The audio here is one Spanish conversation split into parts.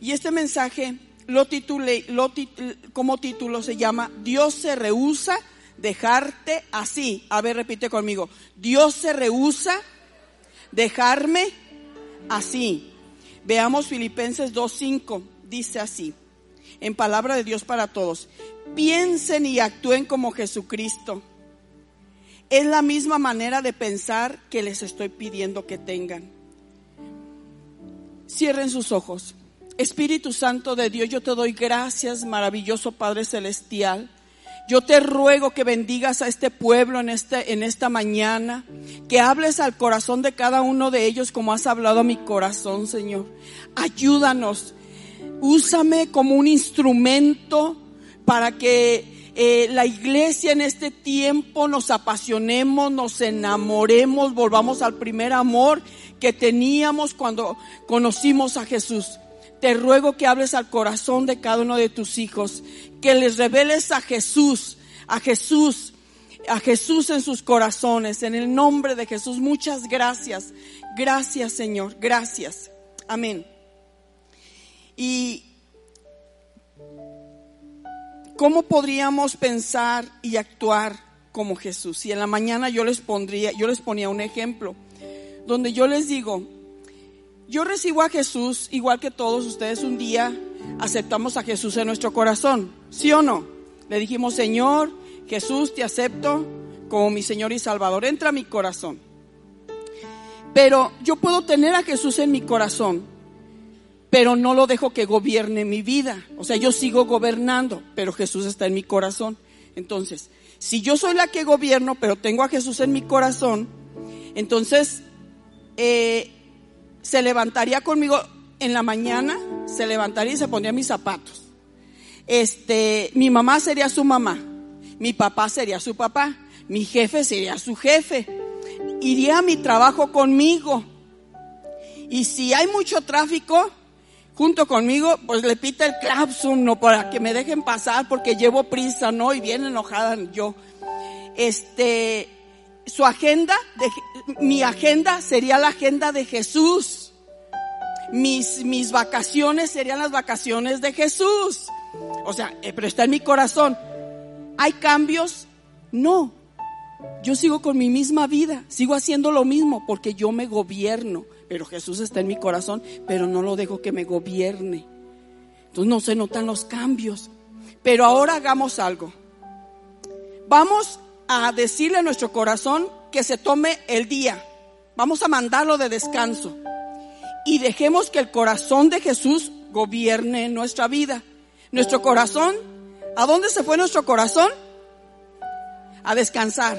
Y este mensaje lo titulé, lo como título se llama Dios se rehúsa dejarte así. A ver, repite conmigo. Dios se rehúsa dejarme así. Veamos Filipenses 2.5. Dice así, en palabra de Dios para todos. Piensen y actúen como Jesucristo. Es la misma manera de pensar que les estoy pidiendo que tengan. Cierren sus ojos. Espíritu Santo de Dios, yo te doy gracias, maravilloso Padre Celestial. Yo te ruego que bendigas a este pueblo en, este, en esta mañana, que hables al corazón de cada uno de ellos como has hablado a mi corazón, Señor. Ayúdanos, úsame como un instrumento para que eh, la iglesia en este tiempo nos apasionemos, nos enamoremos, volvamos al primer amor que teníamos cuando conocimos a Jesús. Te ruego que hables al corazón de cada uno de tus hijos, que les reveles a Jesús, a Jesús, a Jesús en sus corazones. En el nombre de Jesús, muchas gracias. Gracias Señor, gracias. Amén. Y ¿cómo podríamos pensar y actuar como Jesús? Y en la mañana yo les pondría, yo les ponía un ejemplo, donde yo les digo, yo recibo a Jesús igual que todos ustedes un día aceptamos a Jesús en nuestro corazón, ¿sí o no? Le dijimos, Señor, Jesús, te acepto como mi Señor y Salvador, entra a mi corazón. Pero yo puedo tener a Jesús en mi corazón, pero no lo dejo que gobierne mi vida. O sea, yo sigo gobernando, pero Jesús está en mi corazón. Entonces, si yo soy la que gobierno, pero tengo a Jesús en mi corazón, entonces eh, se levantaría conmigo en la mañana, se levantaría y se pondría mis zapatos. Este, mi mamá sería su mamá, mi papá sería su papá, mi jefe sería su jefe. Iría a mi trabajo conmigo. Y si hay mucho tráfico, junto conmigo, pues le pita el clapsum, no, para que me dejen pasar porque llevo prisa, ¿no? Y bien enojada yo. Este, su agenda, mi agenda sería la agenda de Jesús. Mis, mis vacaciones serían las vacaciones de Jesús. O sea, eh, pero está en mi corazón. ¿Hay cambios? No. Yo sigo con mi misma vida, sigo haciendo lo mismo porque yo me gobierno, pero Jesús está en mi corazón, pero no lo dejo que me gobierne. Entonces no se notan los cambios. Pero ahora hagamos algo. Vamos a decirle a nuestro corazón que se tome el día. Vamos a mandarlo de descanso. Y dejemos que el corazón de Jesús gobierne nuestra vida. Nuestro corazón, ¿a dónde se fue nuestro corazón? A descansar.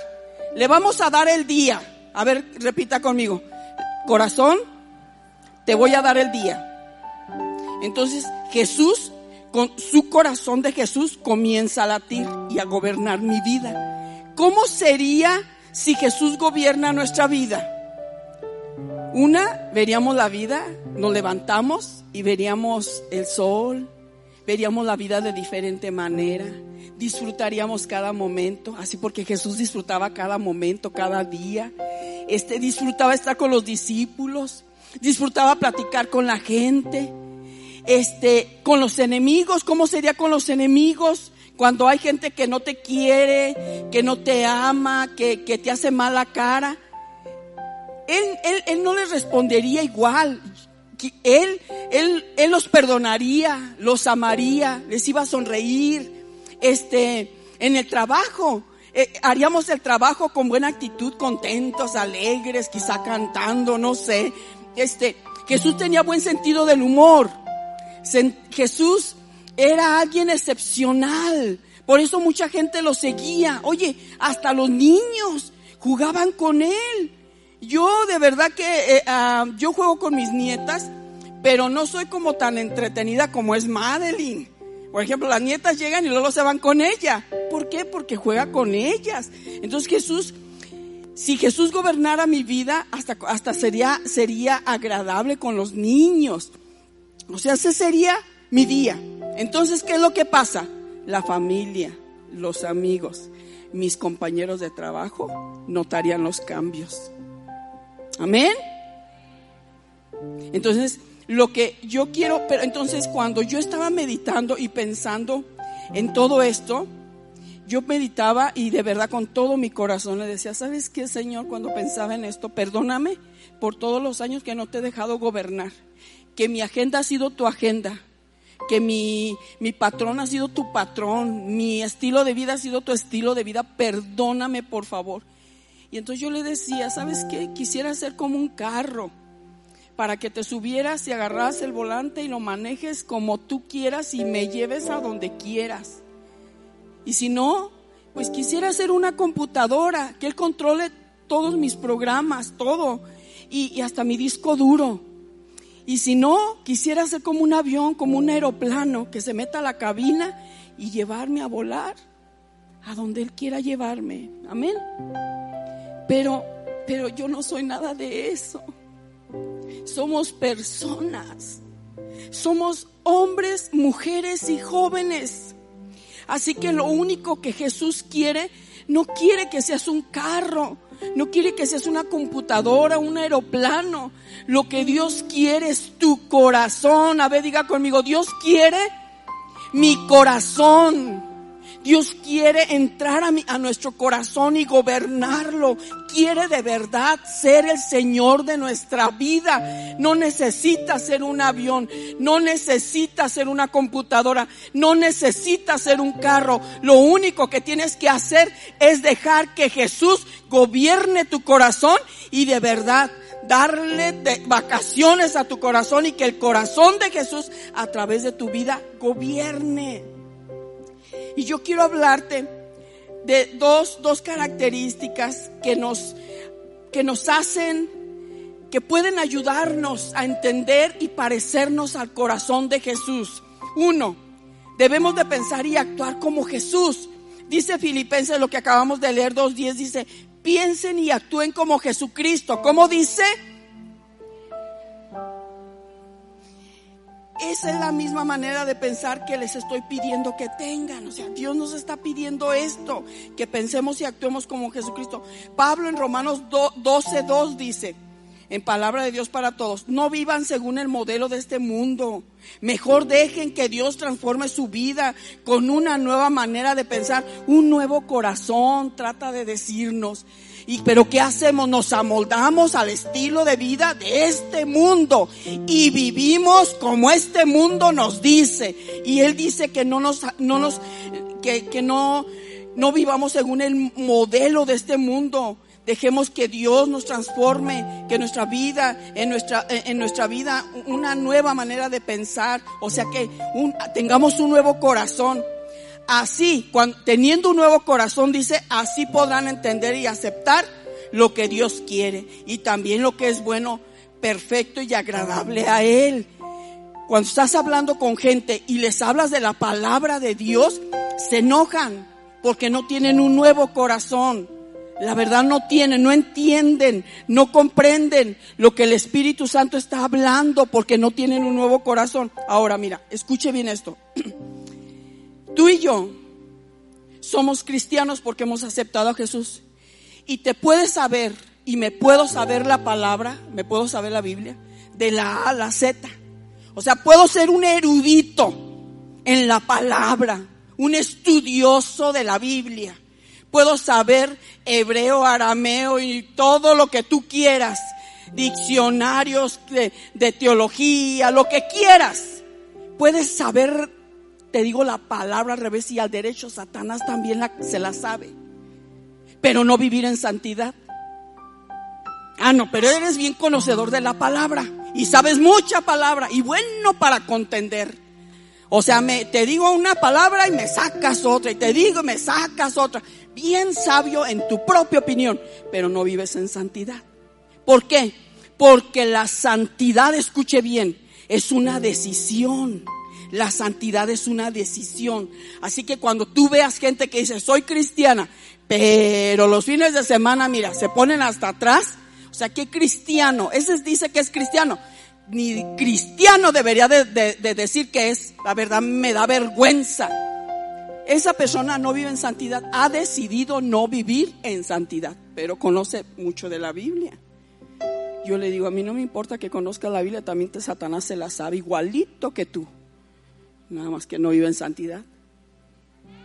Le vamos a dar el día. A ver, repita conmigo. Corazón, te voy a dar el día. Entonces Jesús, con su corazón de Jesús, comienza a latir y a gobernar mi vida. ¿Cómo sería si Jesús gobierna nuestra vida? Una, veríamos la vida, nos levantamos y veríamos el sol, veríamos la vida de diferente manera, disfrutaríamos cada momento, así porque Jesús disfrutaba cada momento, cada día. Este disfrutaba estar con los discípulos, disfrutaba platicar con la gente, este, con los enemigos, ¿cómo sería con los enemigos? Cuando hay gente que no te quiere, que no te ama, que, te hace mala cara, él, él, él no les respondería igual. Él, él, él los perdonaría, los amaría, les iba a sonreír. Este, en el trabajo, eh, haríamos el trabajo con buena actitud, contentos, alegres, quizá cantando, no sé. Este, Jesús tenía buen sentido del humor. Jesús era alguien excepcional. Por eso mucha gente lo seguía. Oye, hasta los niños jugaban con él. Yo de verdad que eh, ah, yo juego con mis nietas, pero no soy como tan entretenida como es Madeline. Por ejemplo, las nietas llegan y luego se van con ella. ¿Por qué? Porque juega con ellas. Entonces Jesús, si Jesús gobernara mi vida, hasta, hasta sería, sería agradable con los niños. O sea, ese sería mi día. Entonces, ¿qué es lo que pasa? La familia, los amigos, mis compañeros de trabajo notarían los cambios. Amén. Entonces, lo que yo quiero, pero entonces cuando yo estaba meditando y pensando en todo esto, yo meditaba y de verdad con todo mi corazón le decía, ¿sabes qué, Señor? Cuando pensaba en esto, perdóname por todos los años que no te he dejado gobernar, que mi agenda ha sido tu agenda, que mi, mi patrón ha sido tu patrón, mi estilo de vida ha sido tu estilo de vida, perdóname por favor. Y entonces yo le decía, ¿sabes qué? Quisiera ser como un carro para que te subieras y agarras el volante y lo manejes como tú quieras y me lleves a donde quieras. Y si no, pues quisiera ser una computadora, que él controle todos mis programas, todo, y, y hasta mi disco duro. Y si no, quisiera ser como un avión, como un aeroplano, que se meta a la cabina y llevarme a volar a donde Él quiera llevarme. Amén. Pero, pero yo no soy nada de eso. Somos personas. Somos hombres, mujeres y jóvenes. Así que lo único que Jesús quiere, no quiere que seas un carro, no quiere que seas una computadora, un aeroplano. Lo que Dios quiere es tu corazón. A ver, diga conmigo, Dios quiere mi corazón. Dios quiere entrar a, a, nuestro corazón y gobernarlo. Quiere de verdad ser el Señor de nuestra vida. No necesita ser un avión, no necesita ser una computadora, no necesita ser un carro. Lo único que tienes que hacer es dejar que Jesús gobierne tu corazón y de verdad darle de vacaciones a tu corazón y que el corazón de Jesús a través de tu vida gobierne. Y yo quiero hablarte de dos, dos características que nos, que nos hacen, que pueden ayudarnos a entender y parecernos al corazón de Jesús. Uno, debemos de pensar y actuar como Jesús. Dice Filipenses lo que acabamos de leer 2.10, dice, piensen y actúen como Jesucristo. ¿Cómo dice? Esa es la misma manera de pensar que les estoy pidiendo que tengan. O sea, Dios nos está pidiendo esto, que pensemos y actuemos como Jesucristo. Pablo en Romanos 12.2 dice, en palabra de Dios para todos, no vivan según el modelo de este mundo. Mejor dejen que Dios transforme su vida con una nueva manera de pensar, un nuevo corazón, trata de decirnos. Y, pero ¿qué hacemos? Nos amoldamos al estilo de vida de este mundo y vivimos como este mundo nos dice. Y Él dice que no nos, no nos, que, que no, no vivamos según el modelo de este mundo. Dejemos que Dios nos transforme, que nuestra vida, en nuestra, en nuestra vida, una nueva manera de pensar, o sea que tengamos un nuevo corazón. Así, cuando, teniendo un nuevo corazón, dice, así podrán entender y aceptar lo que Dios quiere y también lo que es bueno, perfecto y agradable a Él. Cuando estás hablando con gente y les hablas de la palabra de Dios, se enojan porque no tienen un nuevo corazón. La verdad no tienen, no entienden, no comprenden lo que el Espíritu Santo está hablando porque no tienen un nuevo corazón. Ahora mira, escuche bien esto. Tú y yo somos cristianos porque hemos aceptado a Jesús. Y te puedes saber, y me puedo saber la palabra, me puedo saber la Biblia, de la A a la Z. O sea, puedo ser un erudito en la palabra, un estudioso de la Biblia. Puedo saber hebreo, arameo y todo lo que tú quieras. Diccionarios de, teología, lo que quieras. Puedes saber te digo la palabra al revés y al derecho, Satanás también se la sabe. Pero no vivir en santidad. Ah, no, pero eres bien conocedor de la palabra y sabes mucha palabra y bueno para contender. O sea, me, te digo una palabra y me sacas otra y te digo y me sacas otra. Bien sabio en tu propia opinión, pero no vives en santidad. ¿Por qué? Porque la santidad, escuche bien, es una decisión. La santidad es una decisión. Así que cuando tú veas gente que dice, soy cristiana, pero los fines de semana, mira, se ponen hasta atrás. O sea, ¿qué cristiano? Ese dice que es cristiano. Ni cristiano debería de, de decir que es. La verdad me da vergüenza. Esa persona no vive en santidad. Ha decidido no vivir en santidad, pero conoce mucho de la Biblia. Yo le digo, a mí no me importa que conozca la Biblia, también Satanás se la sabe igualito que tú. Nada más que no vive en santidad.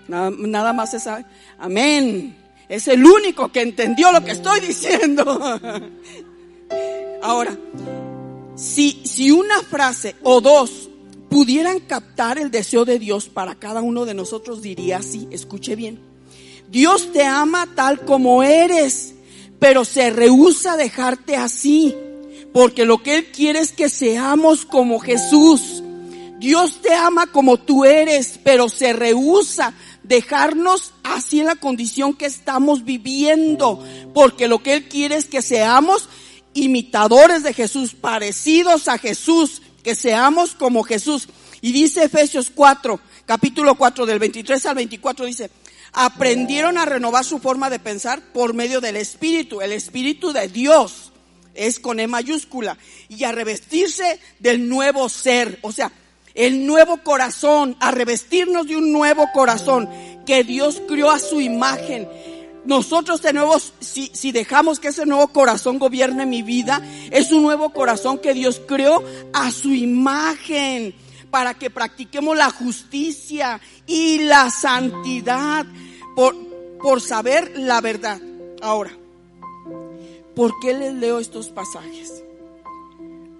Nada, nada más sabe. Amén. Es el único que entendió lo que estoy diciendo. Ahora, si, si una frase o dos pudieran captar el deseo de Dios para cada uno de nosotros, diría así, escuche bien. Dios te ama tal como eres, pero se rehúsa dejarte así, porque lo que Él quiere es que seamos como Jesús. Dios te ama como tú eres, pero se rehúsa dejarnos así en la condición que estamos viviendo, porque lo que Él quiere es que seamos imitadores de Jesús, parecidos a Jesús, que seamos como Jesús. Y dice Efesios 4, capítulo 4 del 23 al 24, dice, aprendieron a renovar su forma de pensar por medio del Espíritu, el Espíritu de Dios, es con E mayúscula, y a revestirse del nuevo ser, o sea, el nuevo corazón, a revestirnos de un nuevo corazón que Dios crió a su imagen. Nosotros tenemos, si, si dejamos que ese nuevo corazón gobierne mi vida, es un nuevo corazón que Dios creó a su imagen para que practiquemos la justicia y la santidad por, por saber la verdad. Ahora, ¿por qué les leo estos pasajes?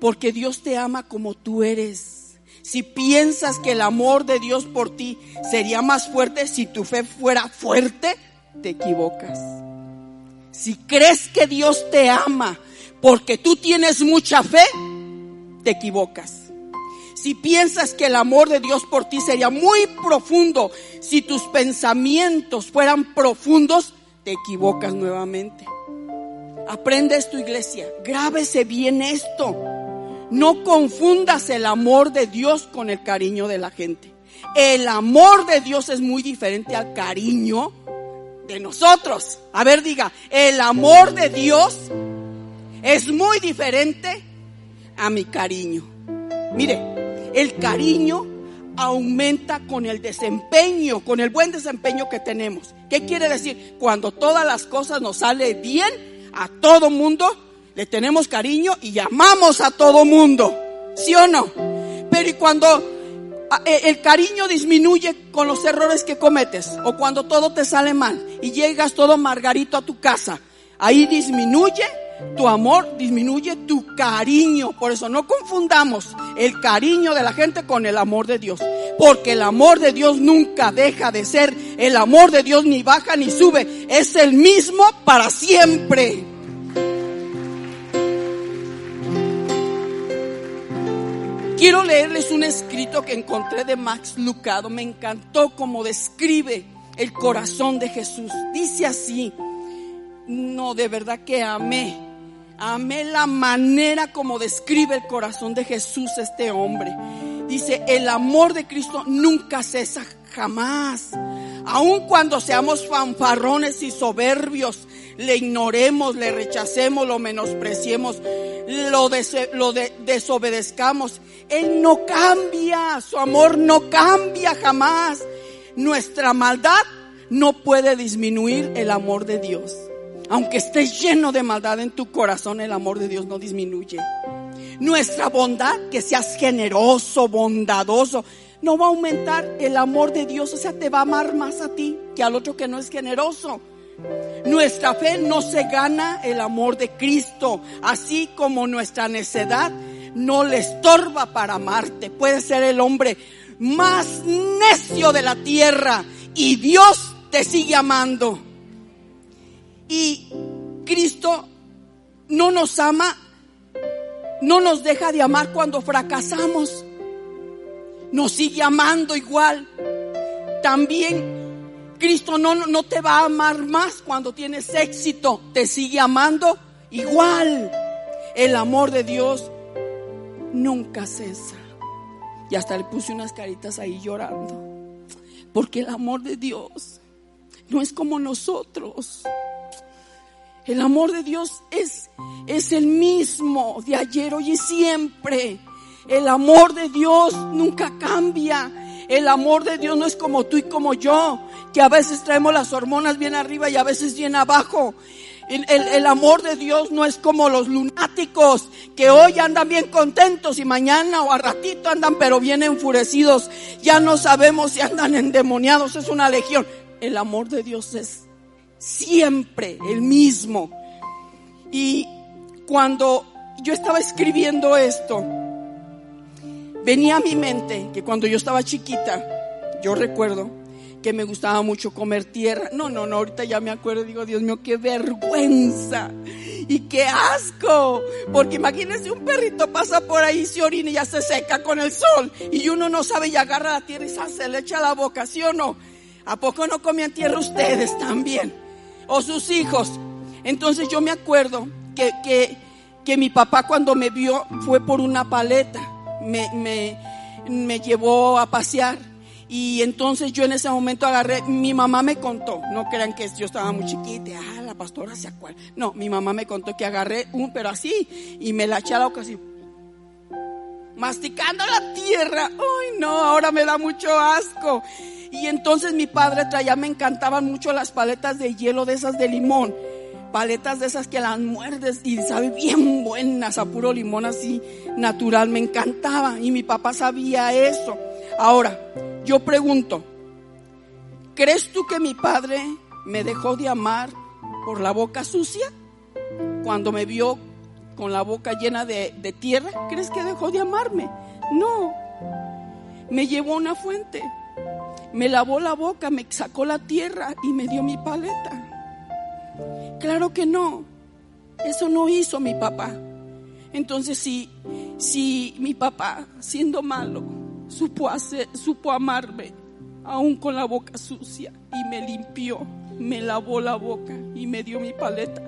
Porque Dios te ama como tú eres. Si piensas que el amor de Dios por ti sería más fuerte si tu fe fuera fuerte, te equivocas. Si crees que Dios te ama porque tú tienes mucha fe, te equivocas. Si piensas que el amor de Dios por ti sería muy profundo, si tus pensamientos fueran profundos, te equivocas nuevamente. Aprende esto, iglesia. Grábese bien esto. No confundas el amor de Dios con el cariño de la gente. El amor de Dios es muy diferente al cariño de nosotros. A ver, diga, el amor de Dios es muy diferente a mi cariño. Mire, el cariño aumenta con el desempeño, con el buen desempeño que tenemos. ¿Qué quiere decir? Cuando todas las cosas nos salen bien, a todo mundo le tenemos cariño y llamamos a todo mundo. ¿Sí o no? Pero y cuando el cariño disminuye con los errores que cometes o cuando todo te sale mal y llegas todo margarito a tu casa, ahí disminuye tu amor, disminuye tu cariño. Por eso no confundamos el cariño de la gente con el amor de Dios. Porque el amor de Dios nunca deja de ser. El amor de Dios ni baja ni sube. Es el mismo para siempre. Quiero leerles un escrito que encontré de Max Lucado. Me encantó cómo describe el corazón de Jesús. Dice así, no, de verdad que amé. Amé la manera como describe el corazón de Jesús este hombre. Dice, el amor de Cristo nunca cesa jamás. Aun cuando seamos fanfarrones y soberbios, le ignoremos, le rechacemos, lo menospreciemos, lo, desobedezcamos. Él no cambia, su amor no cambia jamás. Nuestra maldad no puede disminuir el amor de Dios. Aunque estés lleno de maldad en tu corazón, el amor de Dios no disminuye. Nuestra bondad, que seas generoso, bondadoso, no va a aumentar el amor de Dios. O sea, te va a amar más a ti que al otro que no es generoso. Nuestra fe no se gana el amor de Cristo, así como nuestra necedad no le estorba para amarte. Puede ser el hombre más necio de la tierra y Dios te sigue amando. Y Cristo no nos ama, no nos deja de amar cuando fracasamos. Nos sigue amando igual. También Cristo no, no te va a amar más cuando tienes éxito. Te sigue amando igual. El amor de Dios nunca cesa. Y hasta le puse unas caritas ahí llorando. Porque el amor de Dios no es como nosotros. El amor de Dios es, es el mismo de ayer, hoy y siempre. El amor de Dios nunca cambia. El amor de Dios no es como tú y como yo, que a veces traemos las hormonas bien arriba y a veces bien abajo. El, amor de Dios no es como los lunáticos que hoy andan bien contentos y mañana o a ratito andan pero bien enfurecidos. Ya no sabemos si andan endemoniados, es una legión. El amor de Dios es siempre el mismo. Y cuando yo estaba escribiendo esto, venía a mi mente que cuando yo estaba chiquita, yo recuerdo que me gustaba mucho comer tierra. No, no, no, ahorita ya me acuerdo, digo, Dios mío, qué vergüenza y qué asco. Porque imagínense, un perrito pasa por ahí, se orina y ya se seca con el sol. Y uno no sabe y agarra la tierra y se le echa la boca, ¿sí o no? ¿A poco no comían tierra ustedes también? O sus hijos. Entonces yo me acuerdo que, que, que mi papá cuando me vio fue por una paleta. Me, me, me llevó a pasear y entonces yo en ese momento agarré, mi mamá me contó, no crean que yo estaba muy chiquita, ah, la pastora se acuerda. No, mi mamá me contó que agarré un, pero así, y me la eché a la así, masticando la tierra. Ay, no, ahora me da mucho asco. Y entonces mi padre traía, me encantaban mucho las paletas de hielo de esas de limón. Paletas de esas que las muerdes y sabe bien buenas a puro limón así natural. Me encantaba y mi papá sabía eso. Ahora, yo pregunto, ¿crees tú que mi padre me dejó de amar por la boca sucia? Cuando me vio con la boca llena de, tierra, ¿crees que dejó de amarme? No. Me llevó a una fuente, me lavó la boca, me sacó la tierra y me dio mi paleta. Claro que no. Eso no hizo mi papá. Entonces, si, si mi papá, siendo malo, supo, hacer, supo amarme, aún con la boca sucia, y me limpió, me lavó la boca y me dio mi paleta.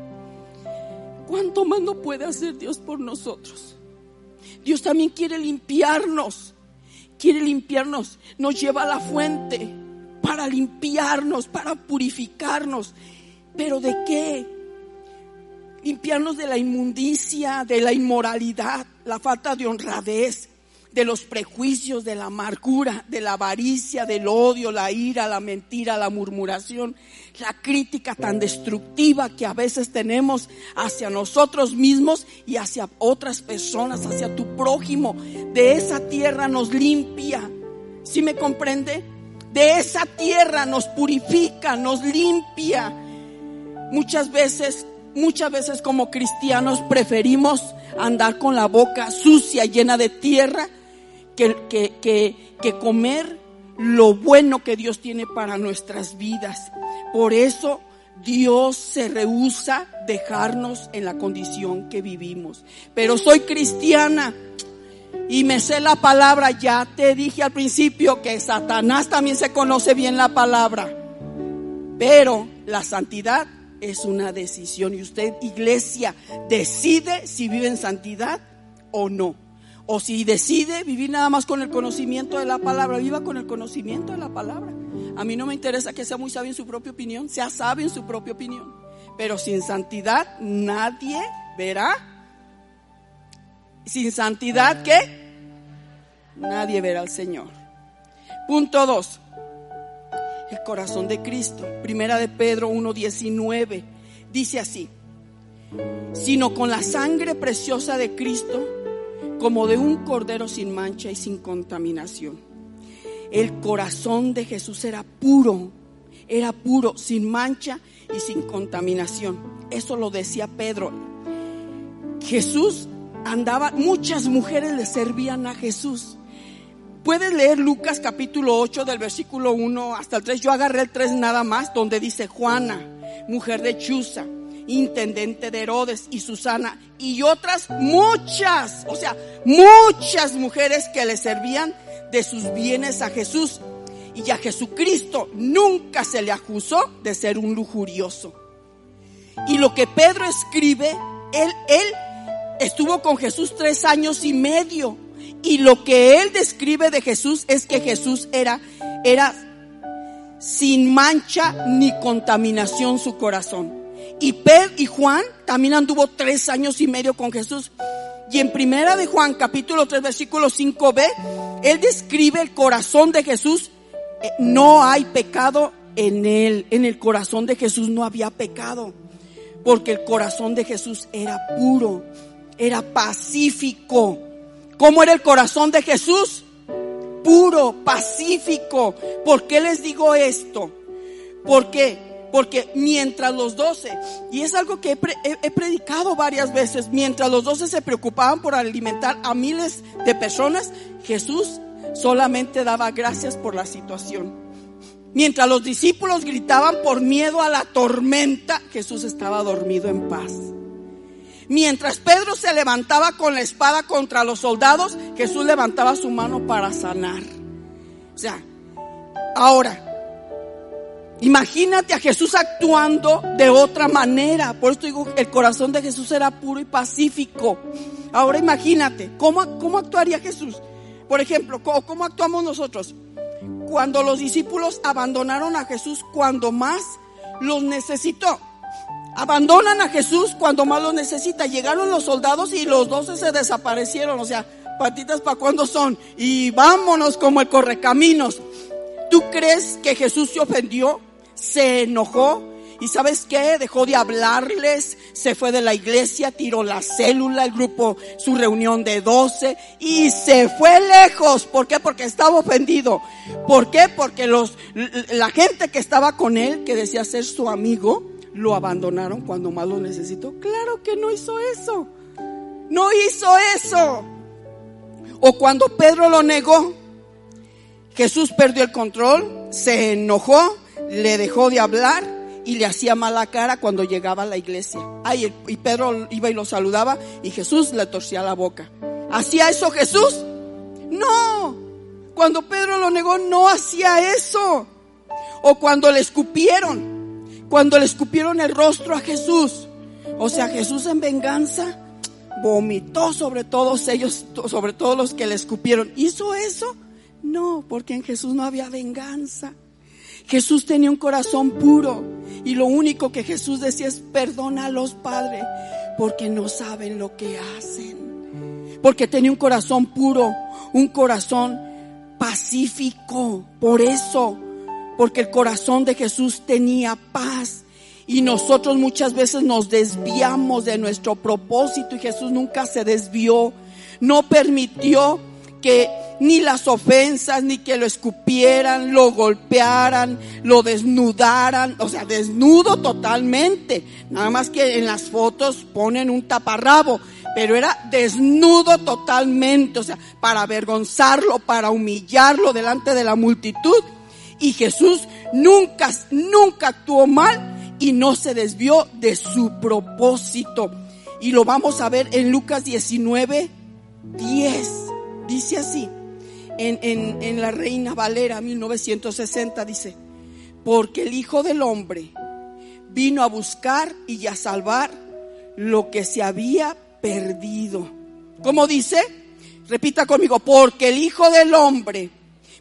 ¿Cuánto más no puede hacer Dios por nosotros? Dios también quiere limpiarnos, quiere limpiarnos, nos lleva a la fuente para limpiarnos, para purificarnos. ¿Pero de qué? Limpiarnos de la inmundicia, de la inmoralidad, la falta de honradez, de los prejuicios, de la amargura, de la avaricia, del odio, la ira, la mentira, la murmuración, la crítica tan destructiva que a veces tenemos hacia nosotros mismos y hacia otras personas, hacia tu prójimo. De esa tierra nos limpia. ¿Sí me comprende? De esa tierra nos purifica, nos limpia. Muchas veces, muchas veces como cristianos preferimos andar con la boca sucia, llena de tierra, que, que, comer lo bueno que Dios tiene para nuestras vidas. Por eso Dios se rehúsa dejarnos en la condición que vivimos. Pero soy cristiana y me sé la palabra. Ya te dije al principio que Satanás también se conoce bien la palabra. Pero la santidad es una decisión y usted, iglesia, decide si vive en santidad o no. O si decide vivir nada más con el conocimiento de la palabra, viva con el conocimiento de la palabra. A mí no me interesa que sea muy sabio en su propia opinión, sea sabio en su propia opinión. Pero sin santidad nadie verá. Sin santidad, ¿qué? Nadie verá al Señor. Punto 2. El corazón de Cristo. Primera de Pedro 1.19. Dice así. Sino con la sangre preciosa de Cristo como de un cordero sin mancha y sin contaminación. El corazón de Jesús era puro, era puro, sin mancha y sin contaminación. Eso lo decía Pedro. Jesús andaba, muchas mujeres le servían a Jesús. Puedes leer Lucas capítulo 8 del versículo 1 hasta el 3. Yo agarré el 3 nada más, donde dice Juana, mujer de Chuza intendente de Herodes y Susana y otras muchas, o sea, muchas mujeres que le servían de sus bienes a Jesús. Y a Jesucristo nunca se le acusó de ser un lujurioso. Y lo que Pedro escribe, él, él estuvo con Jesús tres años y medio. Y lo que él describe de Jesús es que Jesús era, era sin mancha ni contaminación su corazón. Y Pedro y Juan también anduvo tres años y medio con Jesús. Y en primera de Juan, capítulo 3, versículo 5b, él describe el corazón de Jesús. Eh, no hay pecado en él. En el corazón de Jesús no había pecado. Porque el corazón de Jesús era puro, era pacífico. ¿Cómo era el corazón de Jesús? Puro, pacífico. ¿Por qué les digo esto? Porque porque mientras los doce, y es algo que he, predicado varias veces, mientras los doce se preocupaban por alimentar a miles de personas, Jesús solamente daba gracias por la situación. Mientras los discípulos gritaban por miedo a la tormenta, Jesús estaba dormido en paz. Mientras Pedro se levantaba con la espada contra los soldados, Jesús levantaba su mano para sanar. O sea, ahora, Imagínate a Jesús actuando de otra manera. Por esto digo, el corazón de Jesús era puro y pacífico. Ahora imagínate, ¿cómo, cómo actuaría Jesús? Por ejemplo, ¿cómo, ¿cómo actuamos nosotros? Cuando los discípulos abandonaron a Jesús cuando más los necesitó. Abandonan a Jesús cuando más los necesita. Llegaron los soldados y los doce se desaparecieron. O sea, patitas para cuando son. Y vámonos como el correcaminos. ¿Tú crees que Jesús se ofendió? se enojó y sabes qué, dejó de hablarles, se fue de la iglesia, tiró la célula, el grupo, su reunión de doce y se fue lejos. ¿Por qué? Porque estaba ofendido. ¿Por qué? Porque los, la gente que estaba con él, que decía ser su amigo, lo abandonaron cuando más lo necesitó. Claro que no hizo eso. No hizo eso. O cuando Pedro lo negó, Jesús perdió el control, se enojó le dejó de hablar y le hacía mala cara cuando llegaba a la iglesia. Ay, y Pedro iba y lo saludaba y Jesús le torcía la boca. ¿Hacía eso Jesús? No. Cuando Pedro lo negó, no hacía eso. O cuando le escupieron, cuando le escupieron el rostro a Jesús. O sea, Jesús en venganza vomitó sobre todos ellos, sobre todos los que le escupieron. ¿Hizo eso? No, porque en Jesús no había venganza. Jesús tenía un corazón puro y lo único que Jesús decía es perdona a los padres porque no saben lo que hacen. Porque tenía un corazón puro, un corazón pacífico. Por eso, porque el corazón de Jesús tenía paz. Y nosotros muchas veces nos desviamos de nuestro propósito y Jesús nunca se desvió. No permitió que ni las ofensas, ni que lo escupieran, lo golpearan, lo desnudaran, o sea, desnudo totalmente. Nada más que en las fotos ponen un taparrabo, pero era desnudo totalmente, o sea, para avergonzarlo, para humillarlo delante de la multitud. Y Jesús nunca, nunca actuó mal y no se desvió de su propósito. Y lo vamos a ver en Lucas 19, 10. Dice así en, la Reina Valera 1960 dice, porque el Hijo del Hombre vino a buscar y a salvar lo que se había perdido. ¿Cómo dice? Repita conmigo, porque el Hijo del Hombre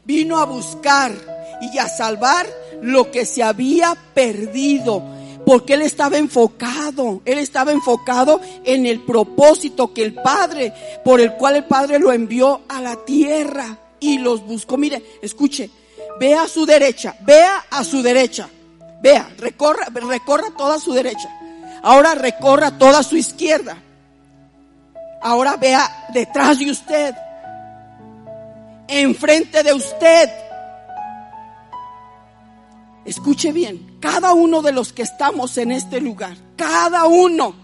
vino a buscar y a salvar lo que se había perdido. Porque él estaba enfocado, él estaba enfocado en el propósito que el Padre, por el cual el Padre lo envió a la tierra y los buscó. Mire, escuche, vea a su derecha, vea a su derecha, vea, recorra, recorra toda su derecha. Ahora recorra toda su izquierda. Ahora vea detrás de usted, enfrente de usted. Escuche bien, cada uno de los que estamos en este lugar, cada uno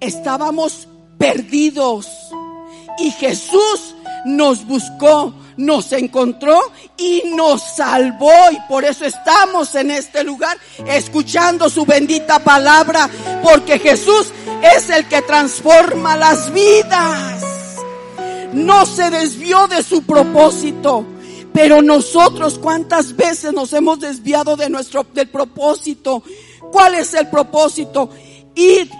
estábamos perdidos. Y Jesús nos buscó, nos encontró y nos salvó. Y por eso estamos en este lugar escuchando su bendita palabra, porque Jesús es el que transforma las vidas. No se desvió de su propósito. Pero nosotros cuántas veces nos hemos desviado de nuestro del propósito. ¿Cuál es el propósito? Ir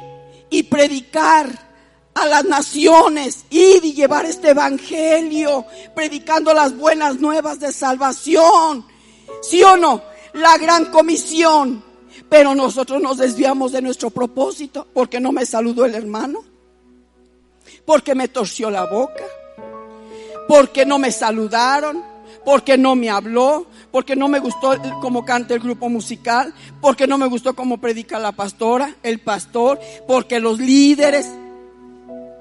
y predicar a las naciones, ir y llevar este evangelio, predicando las buenas nuevas de salvación. ¿Sí o no? La gran comisión. Pero nosotros nos desviamos de nuestro propósito porque no me saludó el hermano, porque me torció la boca, porque no me saludaron, porque no me habló, porque no me gustó cómo canta el grupo musical, porque no me gustó cómo predica la pastora, el pastor, porque los líderes.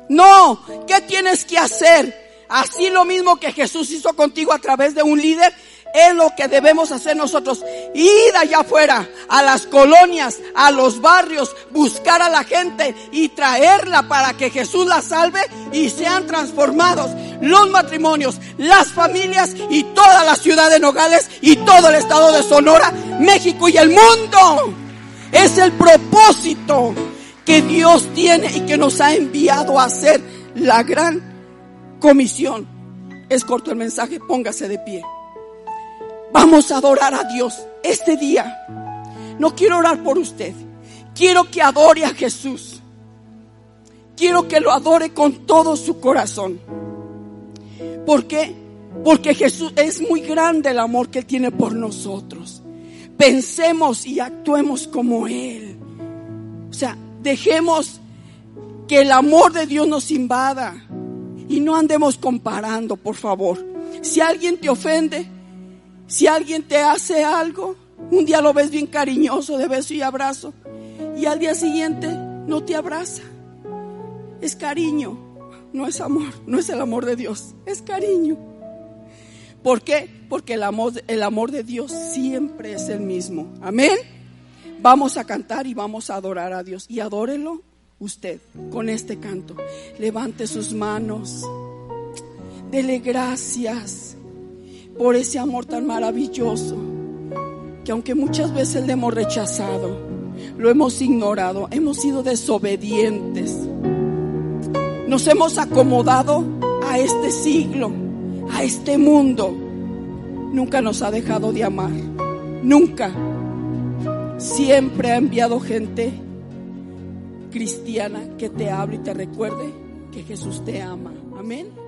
No, ¿qué tienes que hacer? Así lo mismo que Jesús hizo contigo a través de un líder, es lo que debemos hacer nosotros. Ir allá afuera, a las colonias, a los barrios, buscar a la gente y traerla para que Jesús la salve y sean transformados los matrimonios, las familias y toda la ciudad de Nogales y todo el estado de Sonora, México y el mundo. Es el propósito que Dios tiene y que nos ha enviado a hacer la gran comisión. Es corto el mensaje, póngase de pie. Vamos a adorar a Dios este día. No quiero orar por usted. Quiero que adore a Jesús. Quiero que lo adore con todo su corazón. ¿Por qué? Porque Jesús es muy grande el amor que tiene por nosotros. Pensemos y actuemos como Él. O sea, dejemos que el amor de Dios nos invada y no andemos comparando, por favor. Si alguien te ofende, si alguien te hace algo, un día lo ves bien cariñoso de beso y abrazo y al día siguiente no te abraza. Es cariño, no es amor, no es el amor de Dios, es cariño. ¿Por qué? Porque el amor, el amor de Dios siempre es el mismo. Amén. Vamos a cantar y vamos a adorar a Dios. Y adórelo usted con este canto. Levante sus manos. Dele gracias por ese amor tan maravilloso, que aunque muchas veces le hemos rechazado, lo hemos ignorado, hemos sido desobedientes, nos hemos acomodado a este siglo, a este mundo, nunca nos ha dejado de amar, nunca. Siempre ha enviado gente cristiana que te hable y te recuerde que Jesús te ama. Amén.